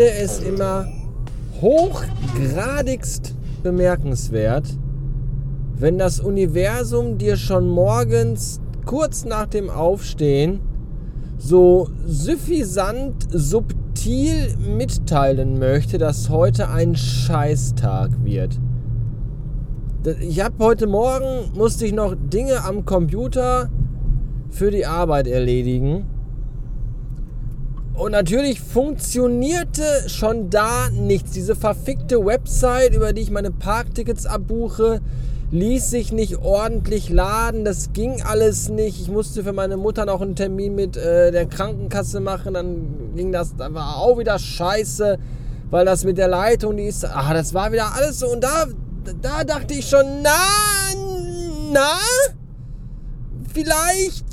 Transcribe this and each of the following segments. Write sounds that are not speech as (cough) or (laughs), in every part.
finde es immer hochgradigst bemerkenswert, wenn das Universum dir schon morgens kurz nach dem Aufstehen so suffisant subtil mitteilen möchte, dass heute ein Scheißtag wird. Ich habe heute Morgen musste ich noch Dinge am Computer für die Arbeit erledigen. Und natürlich funktionierte schon da nichts. Diese verfickte Website, über die ich meine Parktickets abbuche, ließ sich nicht ordentlich laden. Das ging alles nicht. Ich musste für meine Mutter noch einen Termin mit äh, der Krankenkasse machen. Dann ging das, da war auch wieder scheiße, weil das mit der Leitung, die ist, ah, das war wieder alles so. Und da, da dachte ich schon, na, na, vielleicht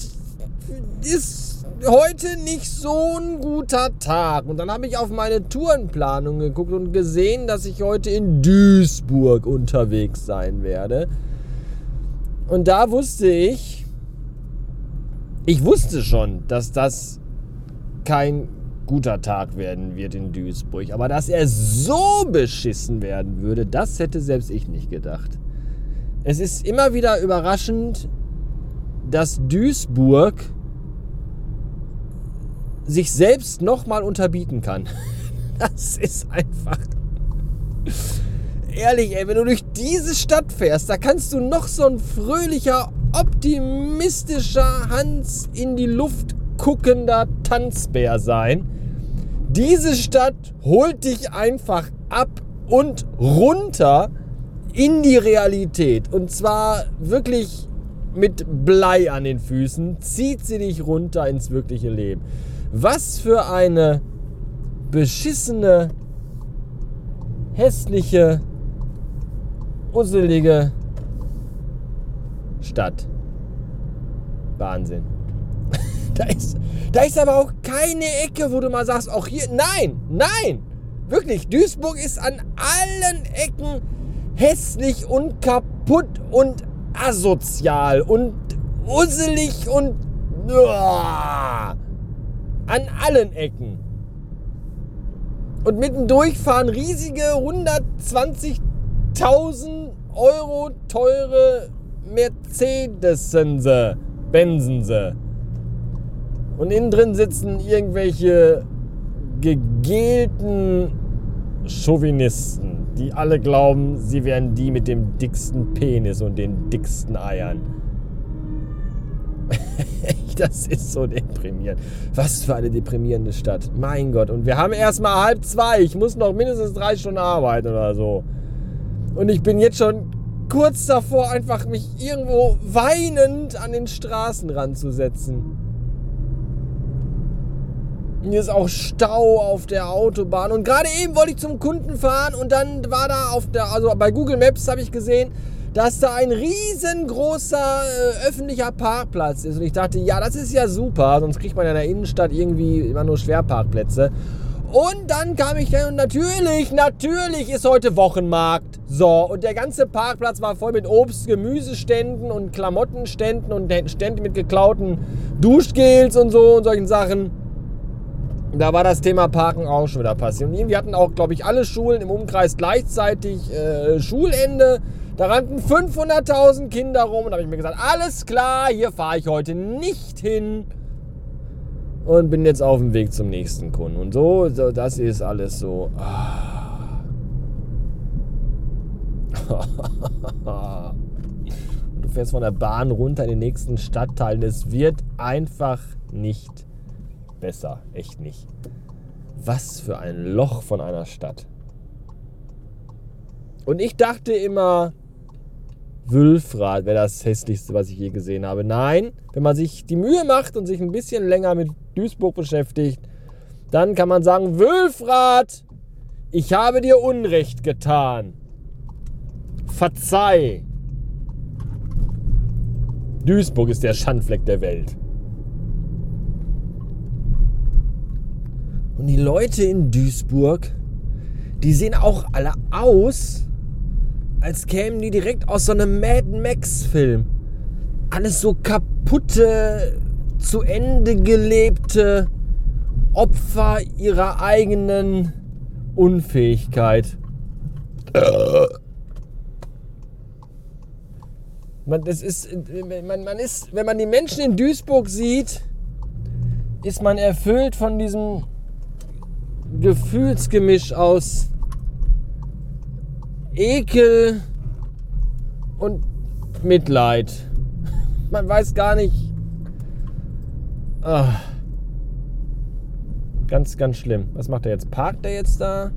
ist heute nicht so ein guter Tag. Und dann habe ich auf meine Tourenplanung geguckt und gesehen, dass ich heute in Duisburg unterwegs sein werde. Und da wusste ich, ich wusste schon, dass das kein guter Tag werden wird in Duisburg. Aber dass er so beschissen werden würde, das hätte selbst ich nicht gedacht. Es ist immer wieder überraschend, dass Duisburg sich selbst nochmal unterbieten kann. (laughs) Das ist einfach. Ehrlich, ey, wenn du durch diese Stadt fährst, da kannst du noch so ein fröhlicher, optimistischer, Hans in die Luft guckender Tanzbär sein. Diese Stadt holt dich einfach ab und runter in die Realität. Und zwar wirklich mit Blei an den Füßen, zieht sie dich runter ins wirkliche Leben. Was für eine beschissene, hässliche, usselige Stadt. Wahnsinn. (laughs) da, ist, da ist aber auch keine Ecke, wo du mal sagst, auch hier, nein, nein, wirklich, Duisburg ist an allen Ecken hässlich und kaputt und asozial und usselig und... Uah. An allen Ecken. Und mittendurch fahren riesige 120.000 Euro teure Mercedesense, Benzense. Und innen drin sitzen irgendwelche gegelten Chauvinisten, die alle glauben, sie wären die mit dem dicksten Penis und den dicksten Eiern. (laughs) das ist so deprimierend. Was für eine deprimierende Stadt. Mein Gott. Und wir haben erst mal halb zwei. Ich muss noch mindestens drei Stunden arbeiten oder so. Und ich bin jetzt schon kurz davor, einfach mich irgendwo weinend an den Straßenrand zu setzen. Hier ist auch Stau auf der Autobahn. Und gerade eben wollte ich zum Kunden fahren und dann war da auf der, also bei Google Maps habe ich gesehen, dass da ein riesengroßer äh, öffentlicher Parkplatz ist. Und ich dachte, ja, das ist ja super, sonst kriegt man ja in der Innenstadt irgendwie immer nur Schwerparkplätze. Und dann kam ich dann und natürlich, natürlich ist heute Wochenmarkt. So, und der ganze Parkplatz war voll mit Obst, Gemüseständen und Klamottenständen und Ständen mit geklauten Duschgels und so und solchen Sachen. Da war das Thema Parken auch schon wieder passiert. Und irgendwie hatten auch, glaube ich, alle Schulen im Umkreis gleichzeitig äh, Schulende. Da rannten 500.000 Kinder rum und habe ich mir gesagt, alles klar, hier fahre ich heute nicht hin. Und bin jetzt auf dem Weg zum nächsten Kunden. Und so, so das ist alles so. Ah. (laughs) du fährst von der Bahn runter in den nächsten Stadtteil. Es wird einfach nicht besser. Echt nicht. Was für ein Loch von einer Stadt. Und ich dachte immer, Wülfrad wäre das hässlichste, was ich je gesehen habe. Nein, wenn man sich die Mühe macht und sich ein bisschen länger mit Duisburg beschäftigt, dann kann man sagen, Wülfrad, ich habe dir Unrecht getan. Verzeih. Duisburg ist der Schandfleck der Welt. Und die Leute in Duisburg, die sehen auch alle aus als kämen die direkt aus so einem Mad Max-Film. Alles so kaputte, zu Ende gelebte Opfer ihrer eigenen Unfähigkeit. Man, das ist, man, man ist, wenn man die Menschen in Duisburg sieht, ist man erfüllt von diesem Gefühlsgemisch aus Ekel und Mitleid. (laughs) Man weiß gar nicht. Ach. Ganz, ganz schlimm. Was macht er jetzt? Parkt er jetzt da?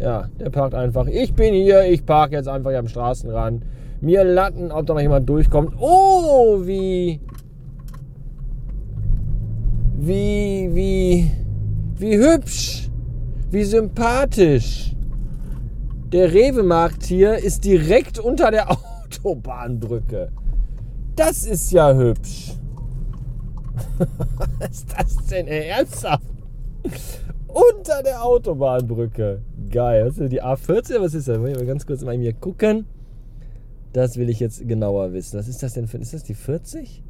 Ja, der parkt einfach. Ich bin hier, ich parke jetzt einfach hier am Straßenrand. Mir Latten, ob da noch jemand durchkommt. Oh, wie. Wie, wie. Wie hübsch. Wie sympathisch. Der Rewe-Markt hier ist direkt unter der (laughs) Autobahnbrücke. Das ist ja hübsch. (laughs) Was ist das denn ernsthaft? Unter der Autobahnbrücke. Geil. Was ist die A14? Was ist das? Wollen wir ganz kurz mal hier gucken. Das will ich jetzt genauer wissen. Was ist das denn für. Ist das die 40?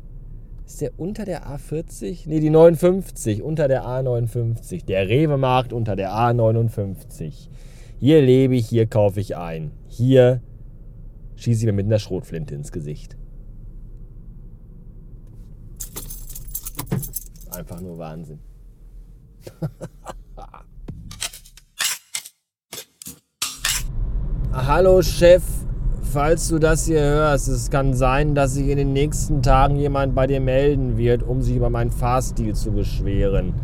Ist der unter der A40? Ne, die 59. Unter der A59. Der Rewe-Markt unter der A59. Hier lebe ich, hier kaufe ich ein. Hier schieße ich mir mit einer Schrotflinte ins Gesicht. Einfach nur Wahnsinn. (laughs) Hallo Chef, falls du das hier hörst, es kann sein, dass sich in den nächsten Tagen jemand bei dir melden wird, um sich über meinen Fahrstil zu beschweren.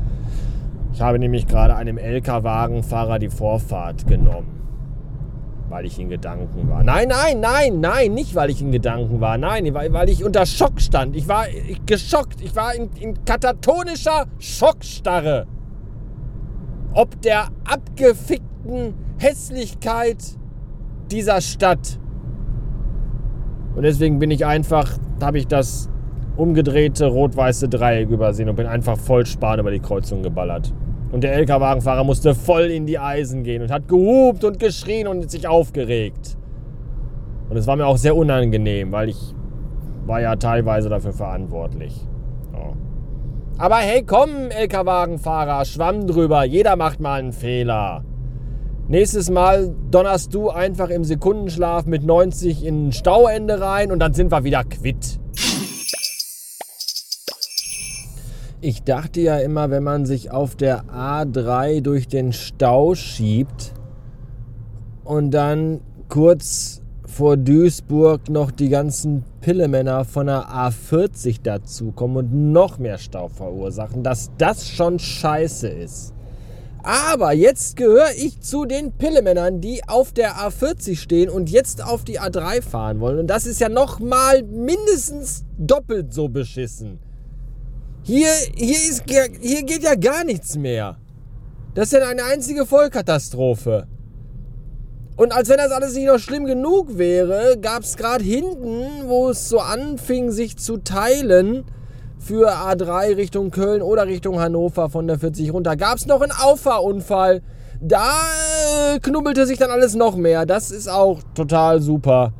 Ich habe nämlich gerade einem LK-Wagenfahrer die Vorfahrt genommen, weil ich in Gedanken war. Nein, nein, nein, nein, nicht weil ich in Gedanken war. Nein, weil ich unter Schock stand. Ich war geschockt. Ich war in, in katatonischer Schockstarre ob der abgefickten Hässlichkeit dieser Stadt. Und deswegen bin ich einfach, habe ich das umgedrehte rot-weiße Dreieck übersehen und bin einfach voll Span über die Kreuzung geballert. Und der LKW-Wagenfahrer musste voll in die Eisen gehen und hat gehupt und geschrien und sich aufgeregt. Und es war mir auch sehr unangenehm, weil ich war ja teilweise dafür verantwortlich. Aber hey, komm, LKW-Wagenfahrer, schwamm drüber. Jeder macht mal einen Fehler. Nächstes Mal donnerst du einfach im Sekundenschlaf mit 90 in ein Stauende rein und dann sind wir wieder quitt. Ich dachte ja immer, wenn man sich auf der A3 durch den Stau schiebt und dann kurz vor Duisburg noch die ganzen Pillemänner von der A40 dazukommen und noch mehr Stau verursachen, dass das schon scheiße ist. Aber jetzt gehöre ich zu den Pillemännern, die auf der A40 stehen und jetzt auf die A3 fahren wollen. Und das ist ja noch mal mindestens doppelt so beschissen. Hier, hier, ist, hier geht ja gar nichts mehr. Das ist ja eine einzige Vollkatastrophe. Und als wenn das alles nicht noch schlimm genug wäre, gab es gerade hinten, wo es so anfing, sich zu teilen, für A3 Richtung Köln oder Richtung Hannover von der 40 runter, gab es noch einen Auffahrunfall. Da äh, knubbelte sich dann alles noch mehr. Das ist auch total super.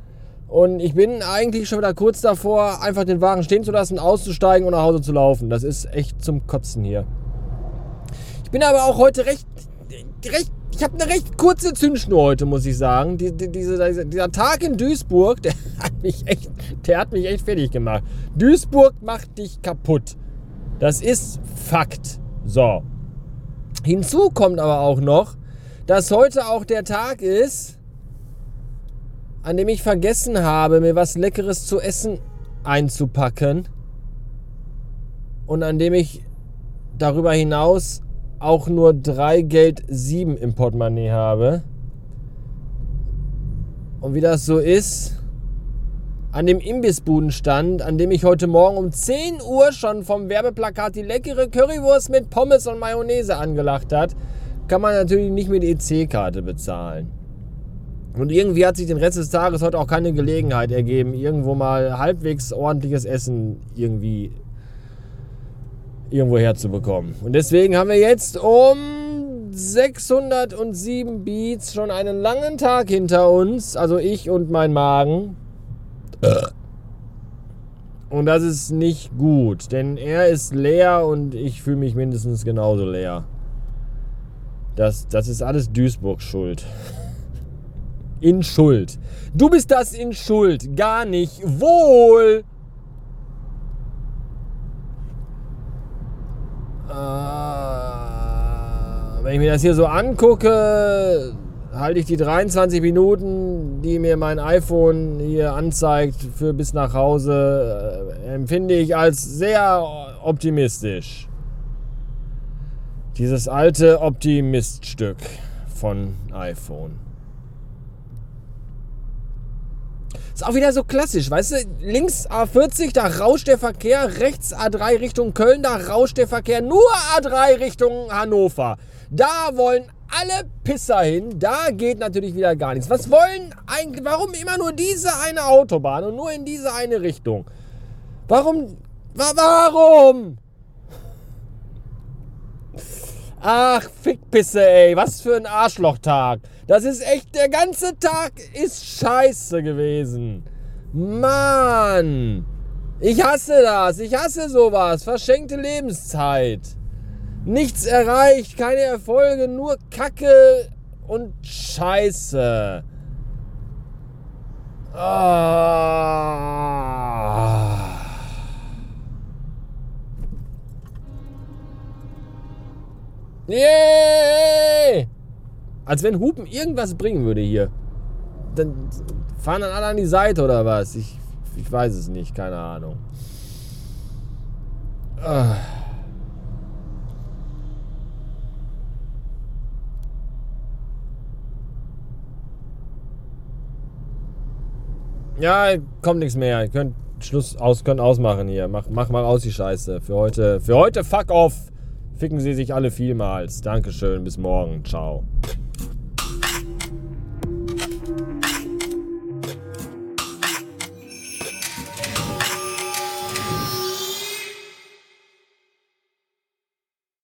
Und ich bin eigentlich schon wieder kurz davor, einfach den Wagen stehen zu lassen, auszusteigen und nach Hause zu laufen. Das ist echt zum Kotzen hier. Ich bin aber auch heute recht, recht ich habe eine recht kurze Zündschnur heute, muss ich sagen. Die, die, diese, dieser Tag in Duisburg, (laughs) der hat mich echt, der hat mich echt fertig gemacht. Duisburg macht dich kaputt. Das ist Fakt. So. Hinzu kommt aber auch noch, dass heute auch der Tag ist, an dem ich vergessen habe, mir was Leckeres zu essen einzupacken. Und an dem ich darüber hinaus auch nur drei Geld sieben im Portemonnaie habe. Und wie das so ist, an dem Imbissbudenstand, an dem ich heute Morgen um 10 Uhr schon vom Werbeplakat die leckere Currywurst mit Pommes und Mayonnaise angelacht hat, kann man natürlich nicht mit EC-Karte bezahlen. Und irgendwie hat sich den Rest des Tages heute auch keine Gelegenheit ergeben, irgendwo mal halbwegs ordentliches Essen irgendwie irgendwo herzubekommen. Und deswegen haben wir jetzt um 607 Beats schon einen langen Tag hinter uns. Also ich und mein Magen. Und das ist nicht gut, denn er ist leer und ich fühle mich mindestens genauso leer. Das, das ist alles Duisburg schuld. In Schuld. Du bist das in Schuld. Gar nicht. Wohl. Ah, wenn ich mir das hier so angucke, halte ich die 23 Minuten, die mir mein iPhone hier anzeigt, für bis nach Hause, äh, empfinde ich als sehr optimistisch. Dieses alte Optimiststück von iPhone. Ist auch wieder so klassisch, weißt du? Links A40, da rauscht der Verkehr, rechts A3 Richtung Köln, da rauscht der Verkehr, nur A3 Richtung Hannover. Da wollen alle Pisser hin, da geht natürlich wieder gar nichts. Was wollen eigentlich, warum immer nur diese eine Autobahn und nur in diese eine Richtung? Warum, wa warum? Ach, Fickpisse, ey. Was für ein Arschlochtag. Das ist echt, der ganze Tag ist scheiße gewesen. Mann. Ich hasse das. Ich hasse sowas. Verschenkte Lebenszeit. Nichts erreicht, keine Erfolge, nur Kacke und Scheiße. Ah. Yeah! Als wenn Hupen irgendwas bringen würde hier. Dann fahren dann alle an die Seite oder was? Ich, ich weiß es nicht, keine Ahnung. Ah. Ja, kommt nichts mehr. Ihr könnt Schluss aus, könnt ausmachen hier. Mach, mach mal aus die Scheiße. Für heute, für heute fuck off. Ficken Sie sich alle vielmals. Dankeschön, bis morgen. Ciao.